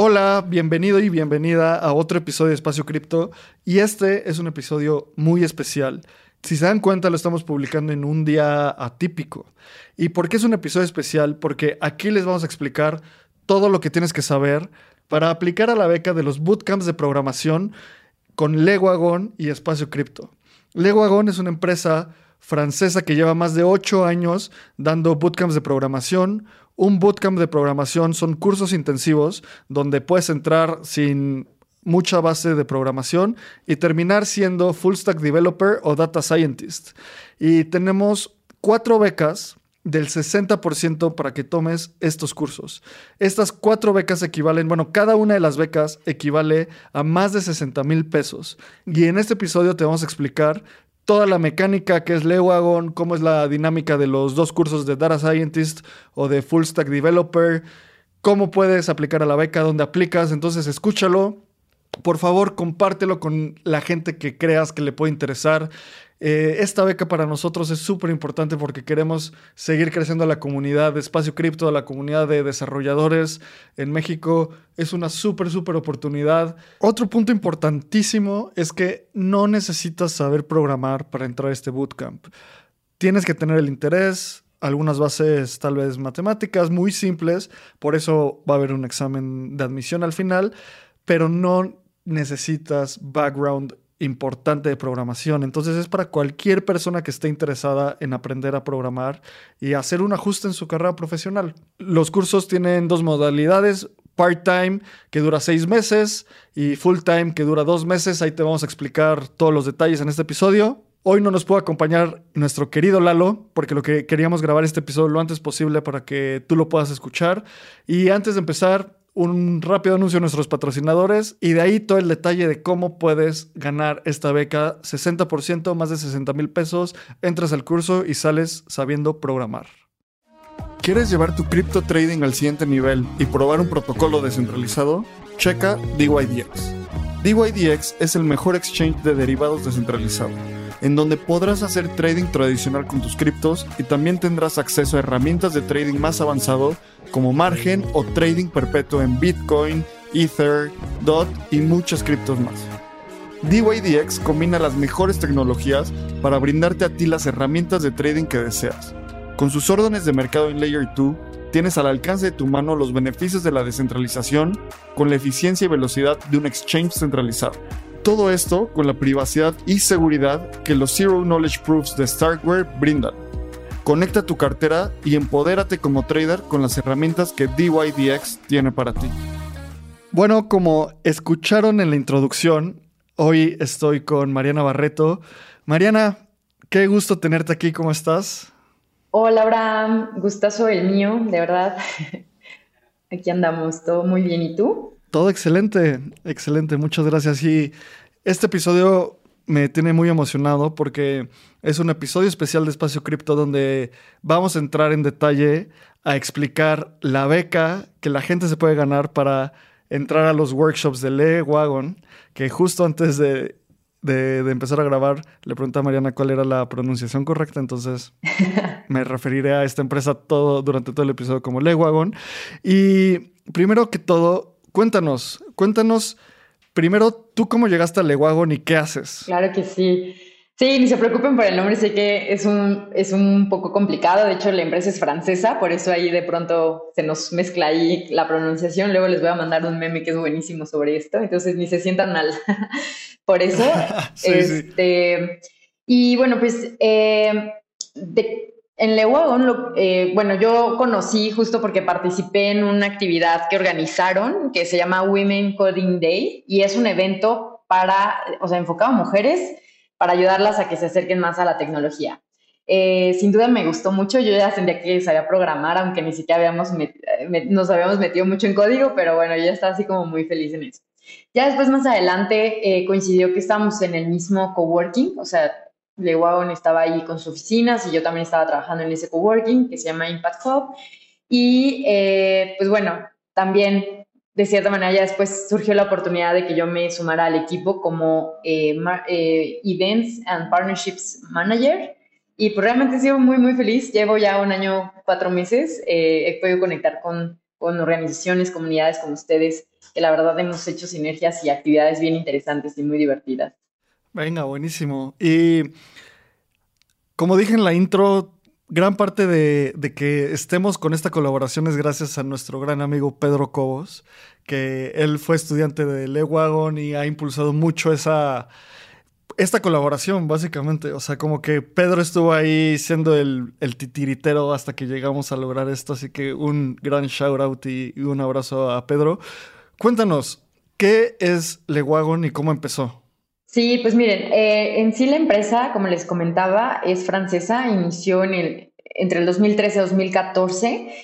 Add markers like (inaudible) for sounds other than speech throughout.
Hola, bienvenido y bienvenida a otro episodio de Espacio Cripto. Y este es un episodio muy especial. Si se dan cuenta, lo estamos publicando en un día atípico. ¿Y por qué es un episodio especial? Porque aquí les vamos a explicar todo lo que tienes que saber para aplicar a la beca de los bootcamps de programación con Leguagon y Espacio Cripto. Leguagon es una empresa francesa que lleva más de ocho años dando bootcamps de programación. Un bootcamp de programación son cursos intensivos donde puedes entrar sin mucha base de programación y terminar siendo full stack developer o data scientist. Y tenemos cuatro becas del 60% para que tomes estos cursos. Estas cuatro becas equivalen, bueno, cada una de las becas equivale a más de 60 mil pesos. Y en este episodio te vamos a explicar toda la mecánica que es Lewagon, cómo es la dinámica de los dos cursos de Data Scientist o de Full Stack Developer, cómo puedes aplicar a la beca, dónde aplicas. Entonces, escúchalo. Por favor, compártelo con la gente que creas que le puede interesar. Eh, esta beca para nosotros es súper importante porque queremos seguir creciendo la comunidad de espacio cripto, la comunidad de desarrolladores en México. Es una súper, súper oportunidad. Otro punto importantísimo es que no necesitas saber programar para entrar a este bootcamp. Tienes que tener el interés, algunas bases tal vez matemáticas muy simples, por eso va a haber un examen de admisión al final, pero no necesitas background importante de programación. Entonces es para cualquier persona que esté interesada en aprender a programar y hacer un ajuste en su carrera profesional. Los cursos tienen dos modalidades. Part-time, que dura seis meses, y full-time, que dura dos meses. Ahí te vamos a explicar todos los detalles en este episodio. Hoy no nos puede acompañar nuestro querido Lalo, porque lo que queríamos grabar este episodio lo antes posible para que tú lo puedas escuchar. Y antes de empezar, un rápido anuncio a nuestros patrocinadores y de ahí todo el detalle de cómo puedes ganar esta beca, 60%, más de 60 mil pesos, entras al curso y sales sabiendo programar. ¿Quieres llevar tu cripto trading al siguiente nivel y probar un protocolo descentralizado? Checa DYDX. DYDX es el mejor exchange de derivados descentralizado en donde podrás hacer trading tradicional con tus criptos y también tendrás acceso a herramientas de trading más avanzado como margen o trading perpetuo en Bitcoin, Ether, DOT y muchas criptos más. DYDX combina las mejores tecnologías para brindarte a ti las herramientas de trading que deseas. Con sus órdenes de mercado en Layer 2, tienes al alcance de tu mano los beneficios de la descentralización con la eficiencia y velocidad de un exchange centralizado. Todo esto con la privacidad y seguridad que los Zero Knowledge Proofs de Starkware brindan. Conecta tu cartera y empodérate como trader con las herramientas que DYDX tiene para ti. Bueno, como escucharon en la introducción, hoy estoy con Mariana Barreto. Mariana, qué gusto tenerte aquí, ¿cómo estás? Hola, Abraham, gustazo el mío, de verdad. (laughs) Aquí andamos, todo muy bien, ¿y tú? Todo excelente, excelente, muchas gracias. Y este episodio me tiene muy emocionado porque es un episodio especial de Espacio Cripto donde vamos a entrar en detalle a explicar la beca que la gente se puede ganar para entrar a los workshops de Le Wagon, que justo antes de, de, empezar a grabar le pregunté a Mariana cuál era la pronunciación correcta, entonces (laughs) me referiré a esta empresa todo durante todo el episodio como Le Wagon. Y primero que todo, Cuéntanos, cuéntanos primero tú cómo llegaste a Lewagon y qué haces. Claro que sí. Sí, ni se preocupen por el nombre, sé que es un, es un poco complicado, de hecho la empresa es francesa, por eso ahí de pronto se nos mezcla ahí la pronunciación, luego les voy a mandar un meme que es buenísimo sobre esto, entonces ni se sientan mal (laughs) por eso. (laughs) este, Y bueno, pues eh, de, en Lewagon, eh, bueno, yo conocí justo porque participé en una actividad que organizaron que se llama Women Coding Day y es un evento para, o sea, enfocado a mujeres para ayudarlas a que se acerquen más a la tecnología. Eh, sin duda me gustó mucho, yo ya sentía que sabía programar, aunque ni siquiera habíamos nos habíamos metido mucho en código, pero bueno, yo estaba así como muy feliz en eso. Ya después, más adelante, eh, coincidió que estábamos en el mismo coworking, o sea, Lewagon estaba ahí con sus oficinas y yo también estaba trabajando en ese coworking que se llama Impact Hub. Y eh, pues bueno, también de cierta manera ya después surgió la oportunidad de que yo me sumara al equipo como eh, Events and Partnerships Manager. Y pues realmente he sido muy, muy feliz. Llevo ya un año, cuatro meses. he podido conectar con, con organizaciones, comunidades como ustedes que la verdad hemos hecho sinergias y actividades bien interesantes y muy divertidas. Venga, buenísimo. Y como dije en la intro, gran parte de, que estemos con esta colaboración es gracias a nuestro gran amigo Pedro Cobos, que él fue estudiante de Lewagon y ha impulsado mucho esa, esta colaboración, básicamente. O sea, como que Pedro estuvo ahí siendo el, titiritero hasta que llegamos a lograr esto. Así que un gran shout out y un abrazo a Pedro. Cuéntanos, ¿qué es Lewagon y cómo empezó? Sí, pues miren, eh, en sí la empresa, como les comentaba, es francesa, inició en el, entre el 2013 y 2014.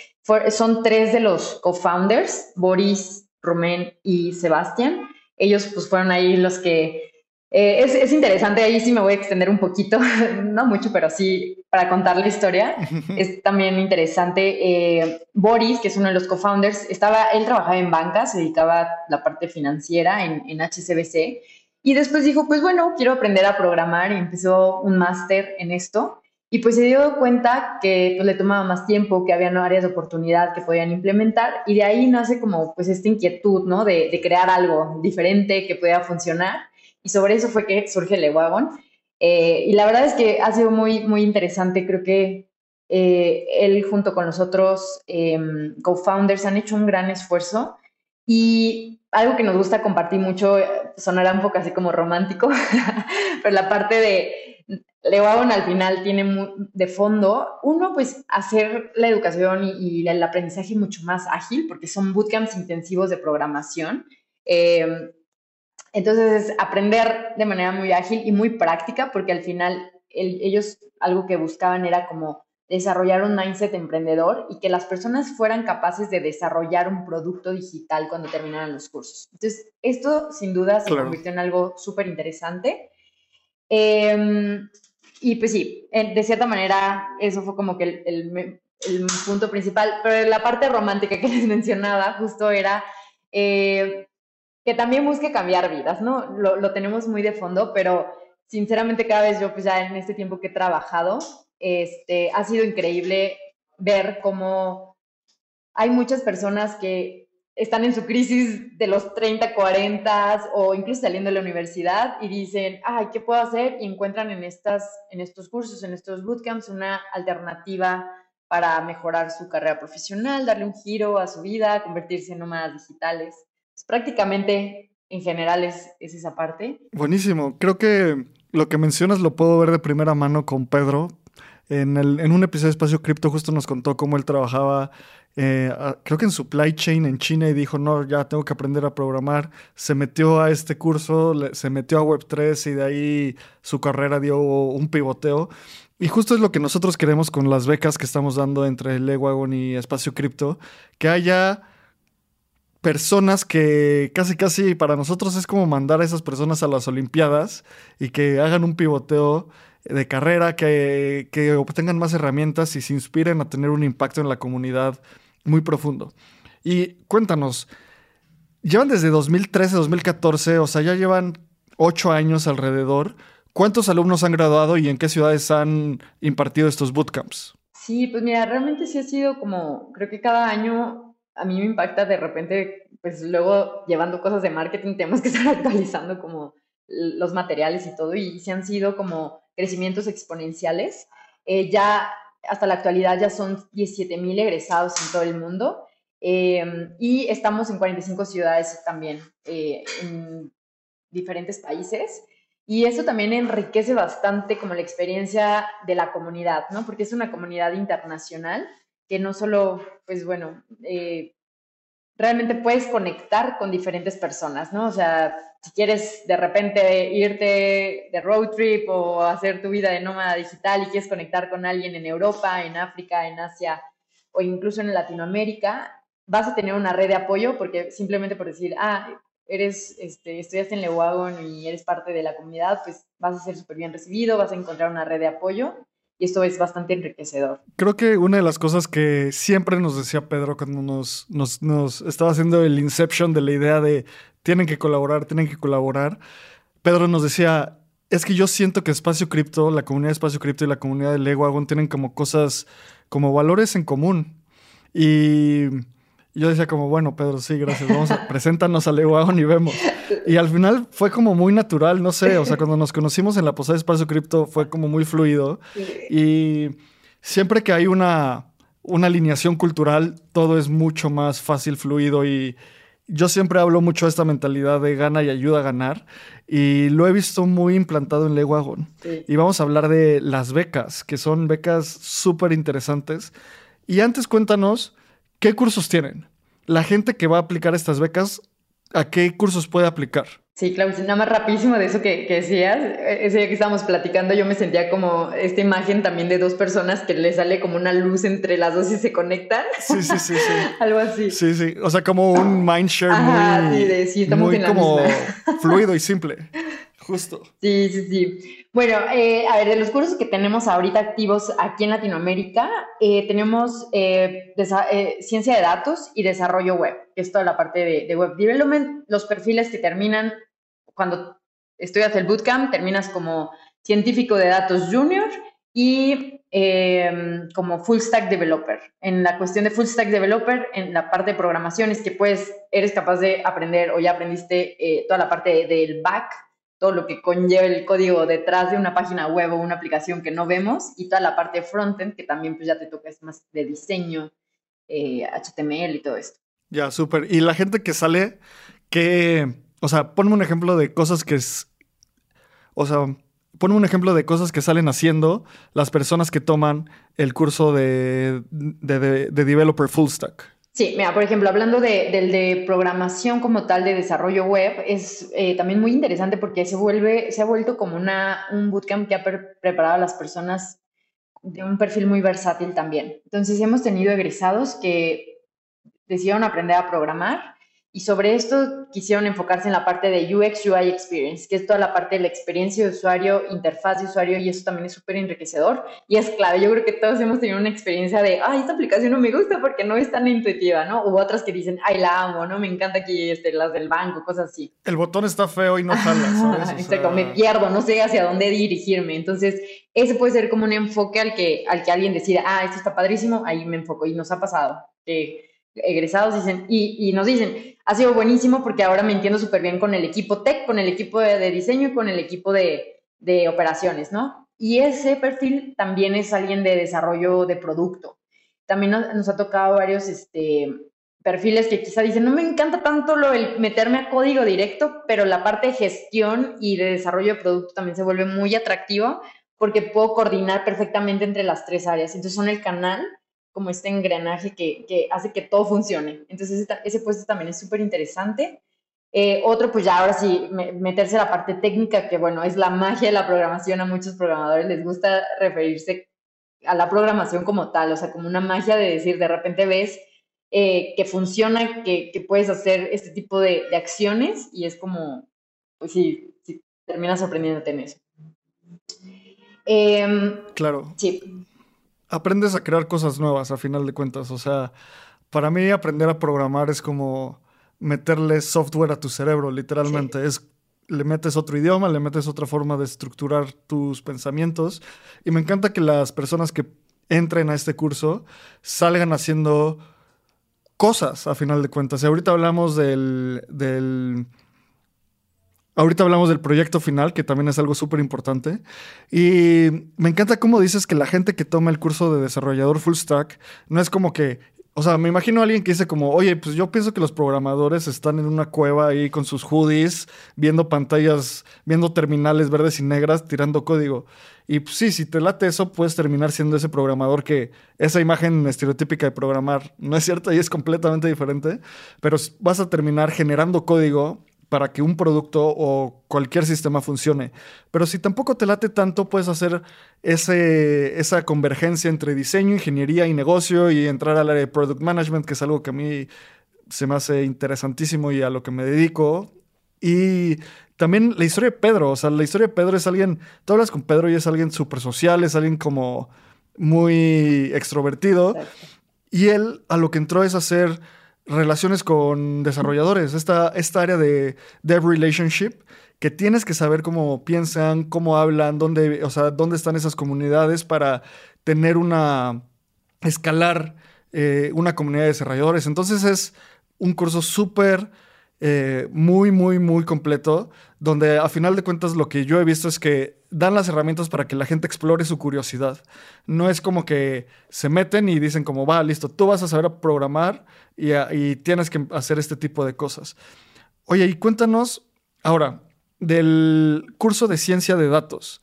son tres de los co-founders, Boris, Romén y Sebastián. Ellos pues fueron ahí los que eh, es, interesante, ahí sí me voy a extender un poquito, (laughs) no mucho, pero sí para contar la historia. (laughs) es también interesante. Eh, Boris, que es uno de los co-founders, estaba, él trabajaba en banca, se dedicaba a la parte financiera en, en HCBC. Y después dijo, pues bueno, quiero aprender a programar y empezó un máster en esto. Y pues se dio cuenta que pues, le tomaba más tiempo, que había áreas de oportunidad que podían implementar y de ahí nace como pues esta inquietud, ¿no? De, de crear algo diferente que pueda funcionar y sobre eso fue que surge el Wagon. Eh, y la verdad es que ha sido muy, muy interesante. Creo que eh, él junto con los otros em, co-founders han hecho un gran esfuerzo y algo que nos gusta compartir mucho, sonará un poco así como romántico, (laughs) pero la parte de Lewagon al final tiene de fondo, uno, pues hacer la educación y, el aprendizaje mucho más ágil, porque son bootcamps intensivos de programación. Eh, entonces, es aprender de manera muy ágil y muy práctica, porque al final ellos algo que buscaban era como desarrollar un mindset emprendedor y que las personas fueran capaces de desarrollar un producto digital cuando terminaran los cursos. Entonces, esto sin duda se convirtió en algo súper interesante. Em, y pues sí, de cierta manera, eso fue como que el, punto principal, pero la parte romántica que (laughs) les mencionaba justo era... Eh, que también busque cambiar vidas, ¿no? Lo, tenemos muy de fondo, pero sinceramente cada vez yo, pues ya en este tiempo que he trabajado, este, ha sido increíble ver cómo hay muchas personas que están en su crisis de los 30, 40 o incluso saliendo de la universidad y dicen, ay, ¿qué puedo hacer? Y encuentran en, estas, en estos cursos, en estos bootcamps, una alternativa para mejorar su carrera profesional, darle un giro a su vida, convertirse en nómadas digitales prácticamente en general es, esa parte. Buenísimo. Creo que lo que mencionas lo puedo ver de primera mano con Pedro. En, un episodio de Espacio Cripto justo nos contó cómo él trabajaba, eh, creo que en supply chain en China y dijo, no, ya tengo que aprender a programar. Se metió a este curso, se metió a Web3 y de ahí su carrera dio un pivoteo. Y justo es lo que nosotros queremos con las becas que estamos dando entre Lewagon y Espacio Cripto, que haya personas que casi casi para nosotros es como mandar a esas personas a las Olimpiadas y que hagan un pivoteo de carrera, que, que obtengan más herramientas y se inspiren a tener un impacto en la comunidad muy profundo. Y cuéntanos, llevan desde 2013, 2014, o sea, ya llevan ocho años alrededor. ¿Cuántos alumnos han graduado y en qué ciudades han impartido estos bootcamps? Sí, pues mira, realmente sí ha sido como, creo que cada año a mí me impacta de repente, pues luego llevando cosas de marketing (laughs) tenemos que estar actualizando como los materiales y todo, y se han sido como crecimientos exponenciales. Eh, ya hasta la actualidad ya son 17 mil egresados en todo el mundo em, y estamos en 45 ciudades también eh, en diferentes países. Y eso también enriquece bastante como la experiencia de la comunidad, ¿no? Porque es una comunidad internacional que no solo, pues bueno, eh, realmente puedes conectar con diferentes personas, ¿no? O sea, si quieres de repente irte de road trip o hacer tu vida de nómada digital y quieres conectar con alguien en Europa, en África, en Asia o incluso en Latinoamérica, vas a tener una red de apoyo porque simplemente por decir, ah, eres, este, estudiaste en Lewagon y eres parte de la comunidad, pues vas a ser súper bien recibido, vas a encontrar una red de apoyo y esto es bastante enriquecedor. Creo que una de las cosas que siempre nos decía Pedro cuando nos, nos, nos estaba haciendo el inception de la idea de tienen que colaborar, tienen que colaborar, Pedro nos decía, es que yo siento que Espacio Cripto, la comunidad de Espacio Cripto y la comunidad de Lewagon tienen como cosas, como valores en común. Y yo decía como, bueno, Pedro, sí, gracias, vamos a, preséntanos a Lewagon y vemos. Y al final fue como muy natural, no sé, o sea, cuando nos conocimos en la posada de Espacio Cripto fue como muy fluido. Y siempre que hay una, una alineación cultural, todo es mucho más fácil, fluido y yo siempre hablo mucho de esta mentalidad de gana y ayuda a ganar y lo he visto muy implantado en Lewagon. Y vamos a hablar de las becas, que son becas súper interesantes. Y antes cuéntanos, ¿qué cursos tienen? La gente que va a aplicar estas becas, ¿a qué cursos puede aplicar? Sí, Claudia, nada más rapidísimo de eso que, que, decías. Ese día que estábamos platicando, yo me sentía como esta imagen también de dos personas que le sale como una luz entre las dos y se conectan. Sí, sí, sí, sí. (laughs) Algo así. Sí, sí. O sea, como un mindshare muy, sí, de, sí, estamos muy en la como misma. fluido y simple. (laughs) Justo. Sí, sí, sí. Bueno, eh, a ver, de los cursos que tenemos ahorita activos aquí en Latinoamérica, eh, tenemos eh, eh, ciencia de datos y desarrollo web, que es toda la parte de, de web development. Los perfiles que terminan cuando estudias el bootcamp, terminas como científico de datos junior y eh, como full stack developer. En la cuestión de full stack developer, en la parte de programación es que pues eres capaz de aprender o ya aprendiste eh, toda la parte del back, todo lo que conlleva el código detrás de una página web o una aplicación que no vemos y toda la parte frontend que también pues ya te toca es más de diseño, eh, HTML y todo esto. Ya, súper. Y la gente que sale, que, o sea, ponme un ejemplo de cosas que es, o sea, ponme un ejemplo de cosas que salen haciendo las personas que toman el curso de- de Developer Full Stack. Sí, mira, por ejemplo, hablando de, del de programación como tal de desarrollo web, es eh, también muy interesante porque se vuelve, se ha vuelto como una, un bootcamp que ha pre- preparado a las personas de un perfil muy versátil también. Entonces, hemos tenido egresados que decidieron aprender a programar y sobre esto quisieron enfocarse en la parte de UX UI Experience, que es toda la parte de la experiencia de usuario, interfaz de usuario, y eso también es súper enriquecedor y es clave. Yo creo que todos hemos tenido una experiencia de, ay, esta aplicación no me gusta porque no es tan intuitiva, ¿no? U otras que dicen, ay, la amo, ¿no? Me encanta aquí este, las del banco, cosas así. El botón está feo y no jala, ¿sabes? O Exacto, sea, me pierdo, no sé hacia dónde dirigirme. Entonces, ese puede ser como un enfoque al que, al que alguien decida, ah, esto está padrísimo, ahí me enfoco. Y nos ha pasado que egresados dicen, y, nos dicen, ha sido buenísimo porque ahora me entiendo súper bien con el equipo tech, con el equipo de, diseño y con el equipo de, operaciones, ¿no? Y ese perfil también es alguien de desarrollo de producto. También nos, nos ha tocado varios este, perfiles que quizá dicen, no me encanta tanto lo el meterme a código directo, pero la parte de gestión y de desarrollo de producto también se vuelve muy atractivo porque puedo coordinar perfectamente entre las tres áreas. Entonces son el canal como este engranaje que, que hace que todo funcione. Entonces ese, puesto también es súper interesante. Eh, otro, pues ya ahora sí, me- meterse a la parte técnica, que bueno, es la magia de la programación. A muchos programadores les gusta referirse a la programación como tal, o sea, como una magia de decir, de repente ves eh, que funciona, que, que puedes hacer este tipo de, de acciones y es como, pues sí, sí, terminas sorprendiéndote en eso. Em, Claro. sí, aprendes a crear cosas nuevas a final de cuentas. O sea, para mí aprender a programar es como meterle software a tu cerebro, literalmente. Es le metes otro idioma, le metes otra forma de estructurar tus pensamientos. Y me encanta que las personas que entren a este curso salgan haciendo cosas a final de cuentas. Y ahorita hablamos del, del Ahorita hablamos del proyecto final, que también es algo súper importante. Y me encanta cómo dices que la gente que toma el curso de desarrollador full stack no es como que o sea, me imagino a alguien que dice como, oye, pues yo pienso que los programadores están en una cueva ahí con sus hoodies, viendo pantallas, viendo terminales verdes y negras, tirando código. Y pues sí, si te late eso, puedes terminar siendo ese programador que esa imagen estereotípica de programar no es cierta y es completamente diferente, pero vas a terminar generando código para que un producto o cualquier sistema funcione. Pero si tampoco te late tanto, puedes hacer ese, esa convergencia entre diseño, ingeniería y negocio y entrar al área de product management, que es algo que a mí se me hace interesantísimo y a lo que me dedico. Y también la historia de Pedro, o sea, la historia de Pedro es alguien, tú hablas con Pedro y es alguien súper social, es alguien como muy extrovertido. Y él a lo que entró es hacer relaciones con desarrolladores, esta, esta área de dev relationship, que tienes que saber cómo piensan, cómo hablan, dónde, o sea, dónde están esas comunidades para tener una, escalar eh, una comunidad de desarrolladores. Entonces es un curso súper, eh, muy, muy, muy completo, donde a final de cuentas lo que yo he visto es que dan las herramientas para que la gente explore su curiosidad. No es como que se meten y dicen como, va, listo, tú vas a saber programar y, tienes que hacer este tipo de cosas. Oye, y cuéntanos ahora del curso de ciencia de datos.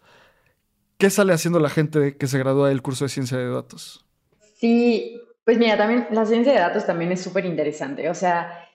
¿Qué sale haciendo la gente que se gradúa del curso de ciencia de datos? Sí, pues mira, también la ciencia de datos también es súper interesante. O sea,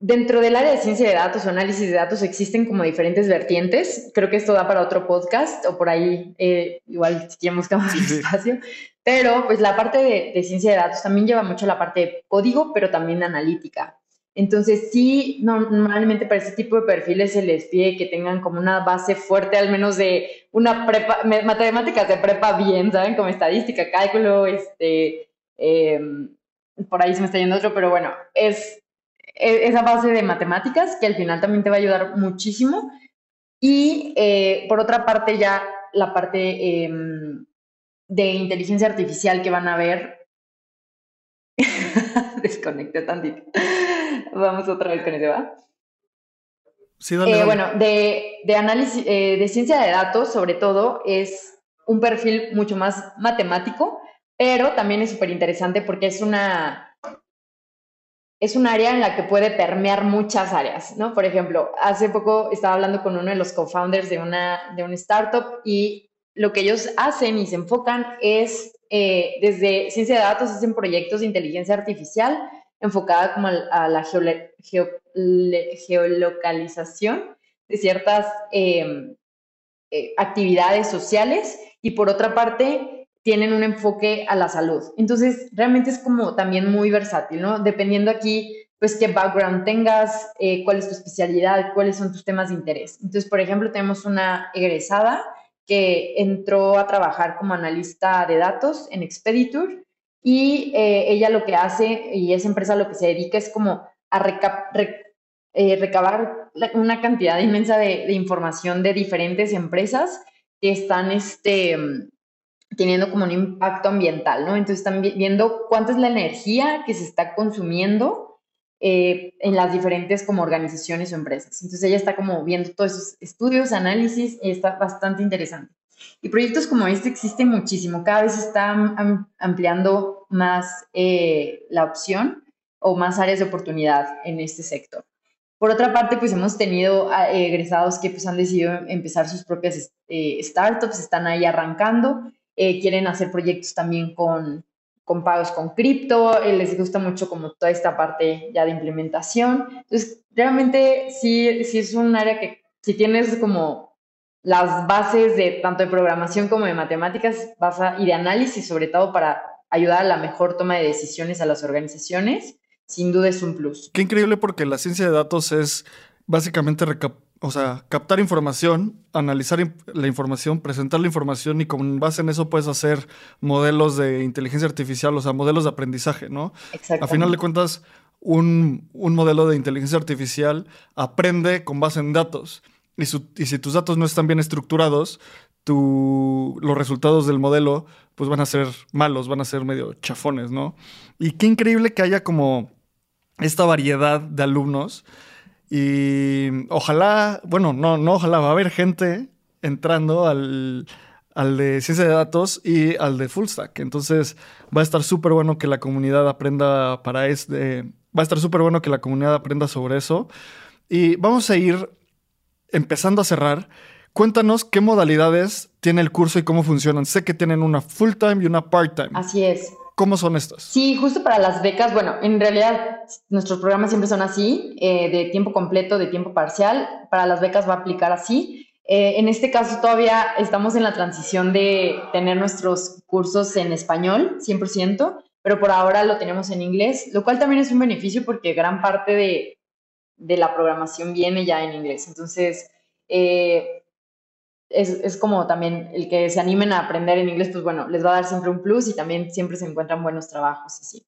dentro del área de ciencia de datos o análisis de datos existen como diferentes vertientes. Creo que esto da para otro podcast o por ahí eh, igual si queremos más (laughs) espacio. Pero pues la parte de, ciencia de datos también lleva mucho la parte de código, pero también analítica. Entonces sí, normalmente para ese tipo de perfiles se les pide que tengan como una base fuerte, al menos de una prepa, matemáticas de prepa bien, ¿saben? Como estadística, cálculo, este, em, por ahí se me está yendo otro, pero bueno, es, esa base de matemáticas que al final también te va a ayudar muchísimo. Y eh, por otra parte ya la parte em, de inteligencia artificial que van a ver. (laughs) Desconecté tantito. Vamos otra vez con ese, ¿va? Sí, dale, eh, Bueno, de, de análisis, eh, de ciencia de datos, sobre todo, es un perfil mucho más matemático, pero también es súper interesante porque es una es un área en la que puede permear muchas áreas, ¿no? Por ejemplo, hace poco estaba hablando con uno de los co-founders de una, de una startup y lo que ellos hacen y se enfocan es, eh, desde ciencia de datos, hacen proyectos de inteligencia artificial enfocada como a, la geolocalización de ciertas em, eh, actividades sociales y por otra parte tienen un enfoque a la salud. Entonces, realmente es como también muy versátil, ¿no? Dependiendo aquí, pues, qué background tengas, eh, cuál es tu especialidad, cuáles son tus temas de interés. Entonces, por ejemplo, tenemos una egresada que entró a trabajar como analista de datos en Expeditur y eh, ella lo que hace y esa empresa lo que se dedica es como a eh, recabar una cantidad inmensa de, información de diferentes empresas que están este, teniendo como un impacto ambiental, ¿no? Entonces están viendo cuánta es la energía que se está consumiendo eh, en las diferentes como organizaciones o empresas. Entonces ella está como viendo todos esos estudios, análisis, y está bastante interesante. Y proyectos como este existen muchísimo, cada vez está ampliando más eh, la opción o más áreas de oportunidad en este sector. Por otra parte, pues hemos tenido ah, egresados que pues han decidido empezar sus propias eh, startups, están ahí arrancando, quieren hacer proyectos también con, con pagos con cripto, eh, les gusta mucho como toda esta parte ya de implementación. Entonces, realmente sí, sí es un área que si tienes como las bases de tanto de programación como de matemáticas vas a, y de análisis, sobre todo para ayudar a la mejor toma de decisiones a las organizaciones, sin duda es un plus. Qué increíble porque la ciencia de datos es básicamente o sea, captar información, analizar la información, presentar la información y con base en eso puedes hacer modelos de inteligencia artificial, o sea, modelos de aprendizaje, ¿no? A final de cuentas, un, modelo de inteligencia artificial aprende con base en datos. Y, si tus datos no están bien estructurados, los resultados del modelo pues van a ser malos, van a ser medio chafones, ¿no? Y qué increíble que haya como esta variedad de alumnos y ojalá, bueno, no, no, ojalá va a haber gente entrando al, al de ciencia de datos y al de full stack. Entonces va a estar súper bueno que la comunidad aprenda para este, va a estar súper bueno que la comunidad aprenda sobre eso. Y vamos a ir empezando a cerrar. Cuéntanos qué modalidades tiene el curso y cómo funcionan. Sé que tienen una full time y una part time. Así es. ¿Cómo son estas? Sí, justo para las becas, bueno, en realidad nuestros programas siempre son así, eh, de tiempo completo, de tiempo parcial. Para las becas va a aplicar así. Eh, en este caso todavía estamos en la transición de tener nuestros cursos en español, 100%, pero por ahora lo tenemos en inglés, lo cual también es un beneficio porque gran parte de, de la programación viene ya en inglés. Entonces, eh, es, es, como también el que se animen a aprender en inglés, pues bueno, les va a dar siempre un plus y también siempre se encuentran buenos trabajos así.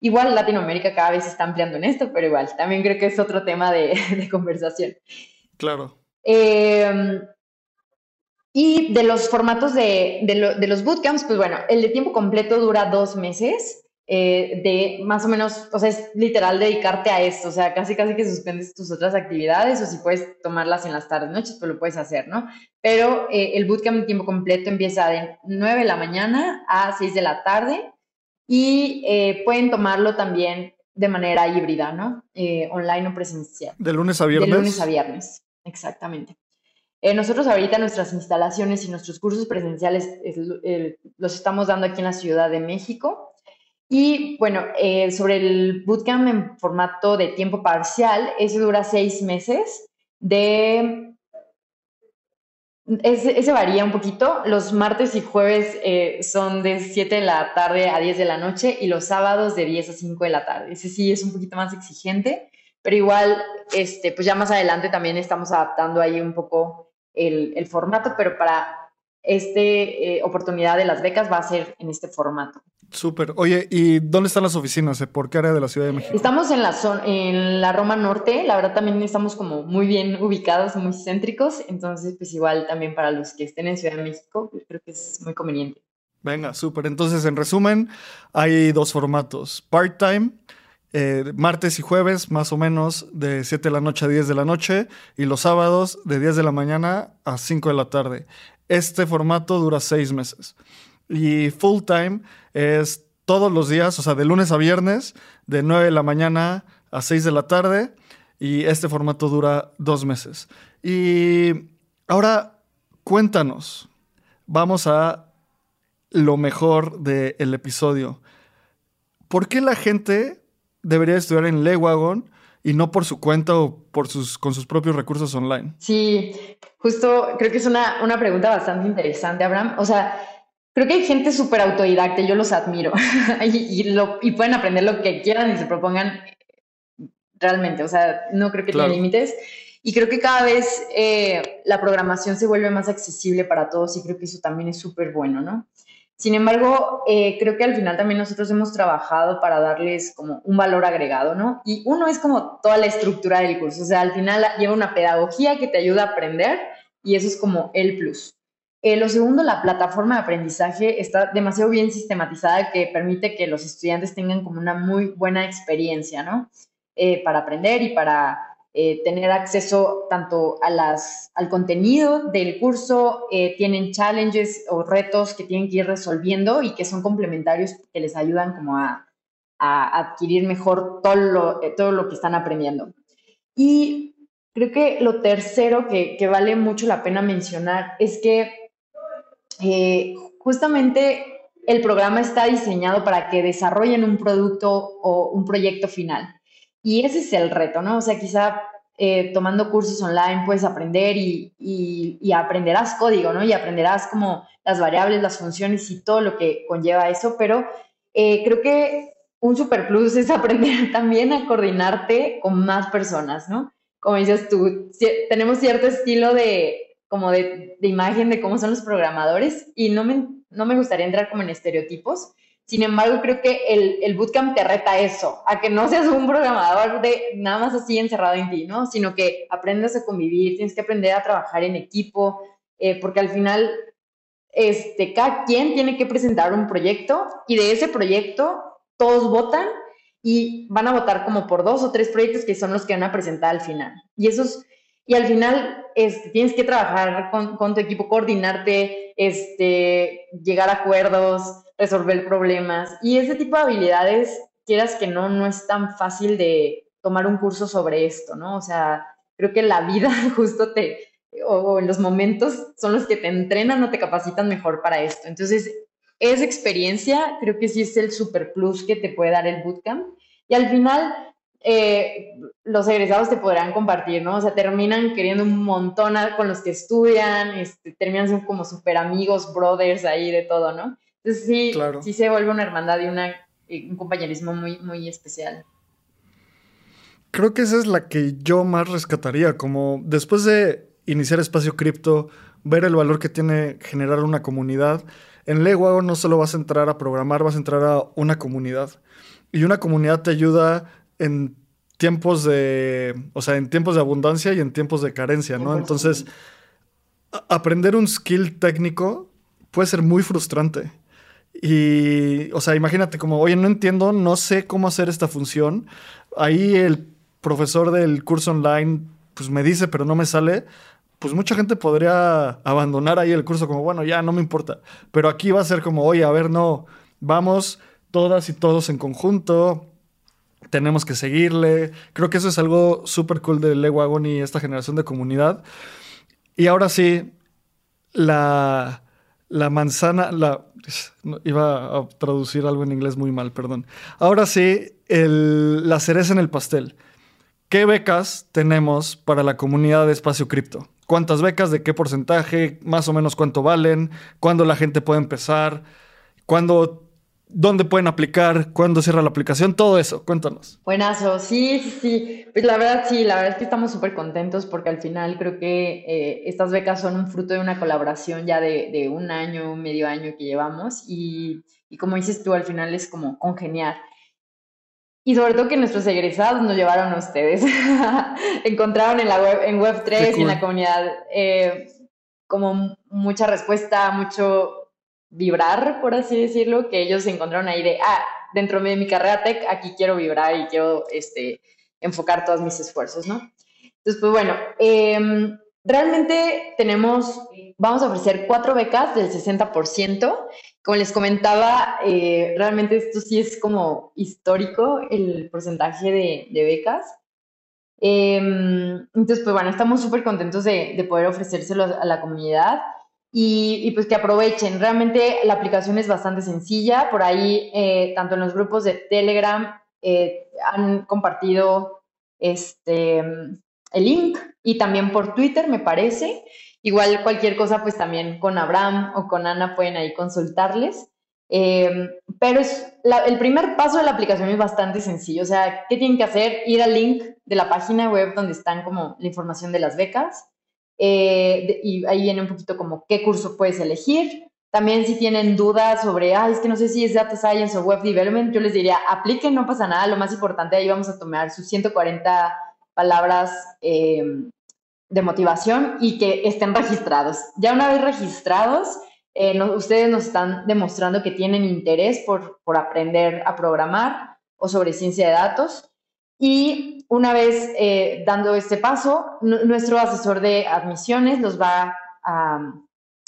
Igual Latinoamérica cada vez se está ampliando en esto, pero igual, también creo que es otro tema de, (laughs) de conversación. Claro. Eh, y de los formatos de, de, de, los bootcamps, pues bueno, el de tiempo completo dura dos meses. Eh, de más o menos, o sea, es literal dedicarte a esto, o sea, casi casi que suspendes tus otras actividades o si puedes tomarlas en las tardes, noches, pues lo puedes hacer, ¿no? Pero eh, el bootcamp de tiempo completo empieza de 9 de la mañana a 6 de la tarde y eh, pueden tomarlo también de manera híbrida, ¿no? Eh, online o presencial. De lunes a viernes. De lunes a viernes, exactamente. Eh, nosotros ahorita nuestras instalaciones y nuestros cursos presenciales los estamos dando aquí en la Ciudad de México. Y bueno, eh, sobre el bootcamp en formato de tiempo parcial, ese dura seis meses. De, ese, varía un poquito. Los martes y jueves eh, son de 7 de la tarde a 10 de la noche y los sábados de 10 a 5 de la tarde. Ese sí es un poquito más exigente, pero igual, este, pues ya más adelante también estamos adaptando ahí un poco el formato, pero para esta eh, oportunidad de las becas va a ser en este formato. Súper. Oye, ¿y dónde están las oficinas? ¿Por qué área de la Ciudad de México? Estamos en la, zona, en la Roma Norte. La verdad también estamos como muy bien ubicados, muy céntricos. Entonces, pues igual también para los que estén en Ciudad de México, pues creo que es muy conveniente. Venga, súper. Entonces, en resumen, hay dos formatos. Part-time, eh, martes y jueves, más o menos, de 7 de la noche a 10 de la noche. Y los sábados, de 10 de la mañana a 5 de la tarde. Este formato dura seis meses. Y full time es todos los días, o sea, de lunes a viernes, de 9 de la mañana a 6 de la tarde. Y este formato dura dos meses. Y ahora, cuéntanos. Vamos a lo mejor del episodio. ¿Por qué la gente debería estudiar en Leywagon y no por su cuenta o por sus, con sus propios recursos online? Sí, justo creo que es una, una pregunta bastante interesante, Abraham. O sea, creo que hay gente súper autodidacta, yo los admiro (laughs) y, y, lo, y, pueden aprender lo que quieran y se propongan realmente. O sea, no creo que claro. límites. Y creo que cada vez eh, la programación se vuelve más accesible para todos y creo que eso también es súper bueno, ¿no? Sin embargo, eh, creo que al final también nosotros hemos trabajado para darles como un valor agregado, ¿no? Y uno es como toda la estructura del curso, o sea, al final lleva una pedagogía que te ayuda a aprender y eso es como el plus. Eh, lo segundo, la plataforma de aprendizaje está demasiado bien sistematizada que permite que los estudiantes tengan como una muy buena experiencia, ¿no? Eh, para aprender y para eh, tener acceso tanto a las, al contenido del curso, eh, tienen challenges o retos que tienen que ir resolviendo y que son complementarios que les ayudan como a, a adquirir mejor todo lo, eh, todo lo que están aprendiendo. Y creo que lo tercero que, que vale mucho la pena mencionar es que eh, justamente el programa está diseñado para que desarrollen un producto o un proyecto final. Y ese es el reto, ¿no? O sea, quizá eh, tomando cursos online puedes aprender y, y, aprenderás código, ¿no? Y aprenderás como las variables, las funciones y todo lo que conlleva eso, pero eh, creo que un super plus es (laughs) aprender también a coordinarte con más personas, ¿no? Como dices tú, tenemos cierto estilo de, como de imagen de cómo son los programadores y no me, no me gustaría entrar como en estereotipos, sin embargo, creo que el, el, bootcamp te reta eso, a que no seas un programador de nada más así encerrado en ti, ¿no? Sino que aprendas a convivir, tienes que aprender a trabajar en equipo, eh, porque al final, este, cada quien tiene que presentar un proyecto y de ese proyecto todos votan y van a votar como por dos o tres proyectos que son los que van a presentar al final. Y esos, y al final este, tienes que trabajar con, tu equipo, coordinarte, este, llegar a acuerdos, resolver problemas y ese tipo de habilidades, quieras que no, no es tan fácil de tomar un curso sobre esto, ¿no? O sea, creo que la vida (laughs) justo te, o, en los momentos son los que te entrenan o te capacitan mejor para esto. Entonces, esa experiencia creo que sí es el super plus que te puede dar el bootcamp. Y al final, eh, los egresados te podrán compartir, ¿no? O sea, terminan queriendo un montón con los que estudian, este, terminan siendo como super amigos, brothers ahí de todo, ¿no? Entonces sí, sí se vuelve una hermandad y una, un compañerismo muy, muy especial. Creo que esa es la que yo más rescataría, como después de iniciar espacio cripto, ver el valor que tiene generar una comunidad. En Leguago no solo vas a entrar a programar, vas a entrar a una comunidad. Y una comunidad te ayuda en tiempos de, o sea, en tiempos de abundancia y en tiempos de carencia, ¿no? Entonces, aprender un skill técnico puede ser muy frustrante. Y, o sea, imagínate como, oye, no entiendo, no sé cómo hacer esta función. Ahí el profesor del curso online, pues me dice, pero no me sale pues mucha gente podría abandonar ahí el curso como, bueno, ya no me importa. Pero aquí va a ser como, oye, a ver, no, vamos todas y todos en conjunto, tenemos que seguirle. Creo que eso es algo súper cool de Lewagon y esta generación de comunidad. Y ahora sí, la, la manzana, la, (laughs) iba a traducir algo en inglés muy mal, perdón. Ahora sí, la cereza en el pastel. ¿Qué becas tenemos para la comunidad de Espacio Cripto? cuántas becas, de qué porcentaje, más o menos cuánto valen, cuándo la gente puede empezar, cuándo, dónde pueden aplicar, cuándo cierra la aplicación, todo eso. Cuéntanos. Buenazo, sí, sí, sí. Pues la verdad, sí, la verdad es que estamos súper contentos porque al final creo que eh, estas becas son un fruto de una colaboración ya de, un año, medio año que llevamos y, y como dices tú, al final es como congeniar. Y sobre todo que nuestros egresados nos llevaron a ustedes. (laughs) Encontraron en la web, en Web3 y en la comunidad eh, como mucha respuesta, mucho vibrar, por así decirlo, que ellos se encontraron ahí de, ah, dentro de mi carrera tech, aquí quiero vibrar y quiero este, enfocar todos mis esfuerzos, ¿no? Entonces, pues bueno, em, realmente tenemos, vamos a ofrecer cuatro becas del 60%. Como les comentaba, eh, realmente esto sí es como histórico el porcentaje de, becas. Em, entonces, pues bueno, estamos súper contentos de, poder ofrecérselo a la comunidad y, pues que aprovechen. Realmente la aplicación es bastante sencilla. Por ahí, eh, tanto en los grupos de Telegram, eh, han compartido este, el link y también por Twitter, me parece. Igual cualquier cosa, pues también con Abraham o con Ana pueden ahí consultarles. Em, pero es el primer paso de la aplicación es bastante sencillo. O sea, ¿qué tienen que hacer? Ir al link de la página web donde están como la información de las becas. Eh, y ahí viene un poquito como qué curso puedes elegir. También si tienen dudas sobre, ah, es que no sé si es Data Science o Web Development, yo les diría, apliquen, no pasa nada. Lo más importante, ahí vamos a tomar sus 140 palabras em, de motivación y que estén registrados. Ya una vez registrados, eh, ustedes nos están demostrando que tienen interés por, por, aprender a programar o sobre ciencia de datos. Y una vez eh, dando este paso, nuestro asesor de admisiones los va a,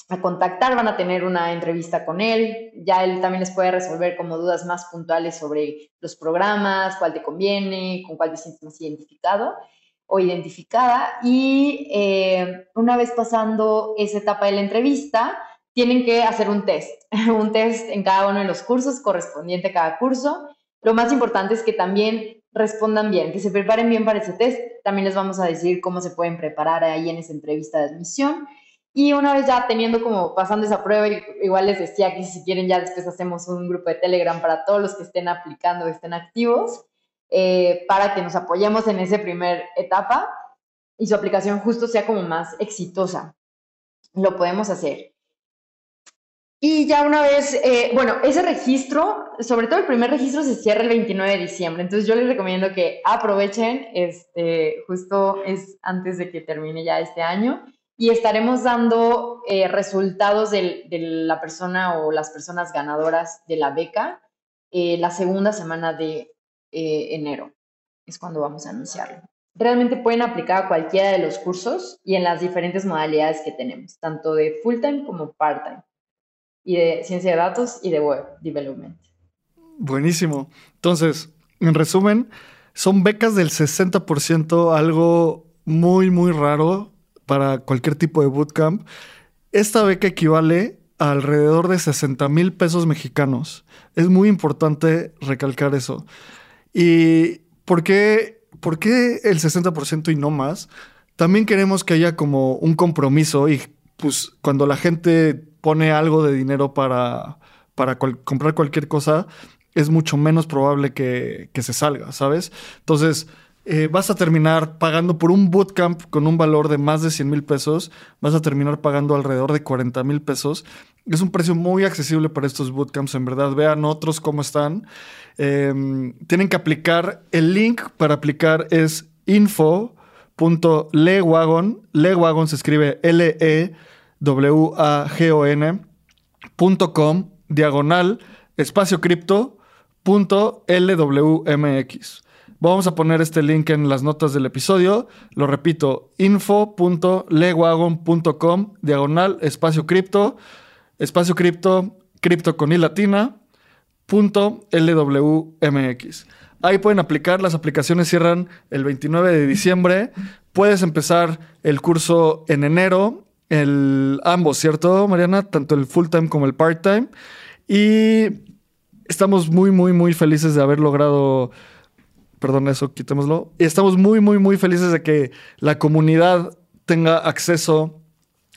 a, contactar, van a tener una entrevista con él. Ya él también les puede resolver como dudas más puntuales sobre los programas, cuál te conviene, con cuál te sientes más identificado o identificada y eh, una vez pasando esa etapa de la entrevista, tienen que hacer un test, (laughs) un test en cada uno de los cursos correspondiente a cada curso. Lo más importante es que también respondan bien, que se preparen bien para ese test. También les vamos a decir cómo se pueden preparar ahí en esa entrevista de admisión. Y una vez ya teniendo como pasando esa prueba, igual les decía que si quieren ya después hacemos un grupo de Telegram para todos los que estén aplicando, estén activos. Eh, para que nos apoyemos en esa primera etapa y su aplicación justo sea como más exitosa. Lo podemos hacer. Y ya una vez, eh, bueno, ese registro, sobre todo el primer registro se cierra el 29 de diciembre, entonces yo les recomiendo que aprovechen, este, justo es antes de que termine ya este año, y estaremos dando eh, resultados de, la persona o las personas ganadoras de la beca la segunda semana de eh, enero. Es cuando vamos a anunciarlo. realmente pueden aplicar a cualquiera de los cursos y en las diferentes modalidades que tenemos, tanto de full time como part time, y de ciencia de datos y de web development. Buenísimo. Entonces, en resumen, son becas del 60%, algo muy, muy raro para cualquier tipo de bootcamp. Esta beca equivale a alrededor de 60 mil pesos mexicanos. Es muy importante recalcar eso. ¿Y por qué, por qué el 60% y no más? También queremos que haya como un compromiso y pues cuando la gente pone algo de dinero para, para comprar cualquier cosa, es mucho menos probable que, que se salga, ¿sabes? Entonces, eh, vas a terminar pagando por un bootcamp con un valor de más de 100 mil pesos, vas a terminar pagando alrededor de 40 mil pesos. Es un precio muy accesible para estos bootcamps, en verdad. Vean otros cómo están. Em, tienen que aplicar, el link para aplicar es info.lewagon, lewagon se escribe L-E-W-A-G-O-N.com, diagonal, espacio cripto, punto LWMX. Vamos a poner este link en las notas del episodio. Lo repito, info.lewagon.com, diagonal, espacio cripto, espacio cripto, cripto con i latina, punto LWMX. Ahí pueden aplicar, las aplicaciones cierran el 29 de diciembre. Puedes empezar el curso en enero, el, ambos, ¿cierto, Mariana? Tanto el full time como el part time. Y estamos muy, muy, muy felices de haber logrado perdón, eso quitémoslo. Y estamos muy, muy, muy felices de que la comunidad tenga acceso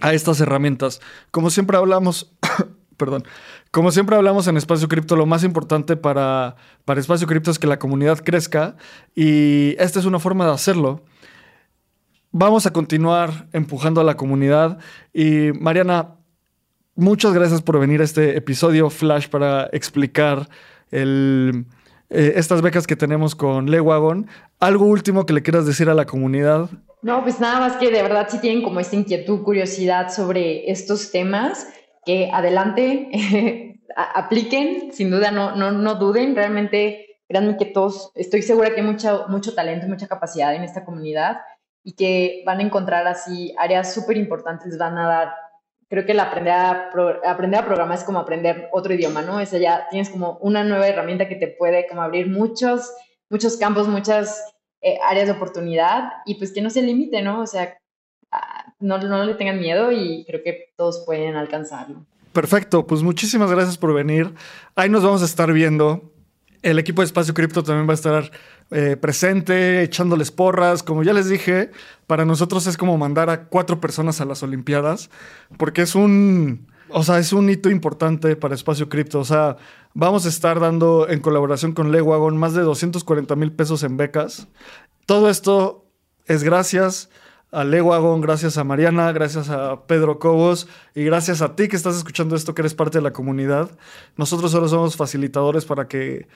a estas herramientas. Como siempre hablamos, (coughs) perdón, como siempre hablamos en Espacio Cripto, lo más importante para, para Espacio Cripto es que la comunidad crezca y esta es una forma de hacerlo. Vamos a continuar empujando a la comunidad y Mariana, muchas gracias por venir a este episodio Flash para explicar eh, estas becas que tenemos con Lewagon. ¿Algo último que le quieras decir a la comunidad? No, pues nada más que de verdad si tienen como esta inquietud, curiosidad sobre estos temas, que adelante (laughs) apliquen, sin duda no, no, no duden, realmente créanme que todos, estoy segura que hay mucho, mucho talento, mucha capacidad en esta comunidad y que van a encontrar así áreas súper importantes, van a dar creo que el aprender a, aprender a programar es como aprender otro idioma, ¿no? Es ya tienes como una nueva herramienta que te puede como abrir muchos, muchos campos, muchas eh, áreas de oportunidad y pues que no se limite, ¿no? O sea, ah, no, no le tengan miedo y creo que todos pueden alcanzarlo. Perfecto, pues muchísimas gracias por venir. Ahí nos vamos a estar viendo. El equipo de Espacio Cripto también va a estar eh, presente, echándoles porras. Como ya les dije, para nosotros es como mandar a cuatro personas a las Olimpiadas, porque es un, o sea, es un hito importante para Espacio Cripto. O sea, vamos a estar dando en colaboración con Lewagon más de 240 mil pesos en becas. Todo esto es gracias a Lewagon, gracias a Mariana, gracias a Pedro Cobos y gracias a ti que estás escuchando esto, que eres parte de la comunidad. Nosotros solo somos facilitadores para que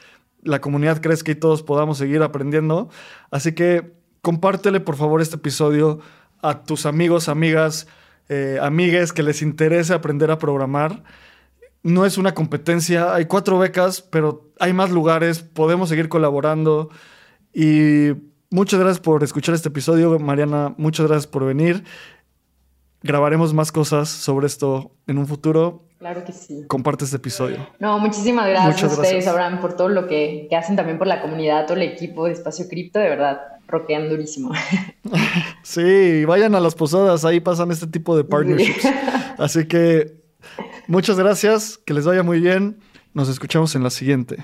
la comunidad crezca y todos podamos seguir aprendiendo. Así que compártele por favor este episodio a tus amigos, amigas, eh, amigues que les interese aprender a programar. No es una competencia, hay cuatro becas, pero hay más lugares, podemos seguir colaborando. Y muchas gracias por escuchar este episodio, Mariana, muchas gracias por venir. Grabaremos más cosas sobre esto en un futuro Claro que sí. Comparte este episodio. No, muchísimas gracias a ustedes, Abraham, por todo lo que, hacen también por la comunidad, todo el equipo de Espacio Cripto, de verdad, roquean durísimo. (laughs) (laughs) sí, vayan a las posadas, ahí pasan este tipo de partnerships. (laughs) Así que muchas gracias, que les vaya muy bien. Nos escuchamos en la siguiente.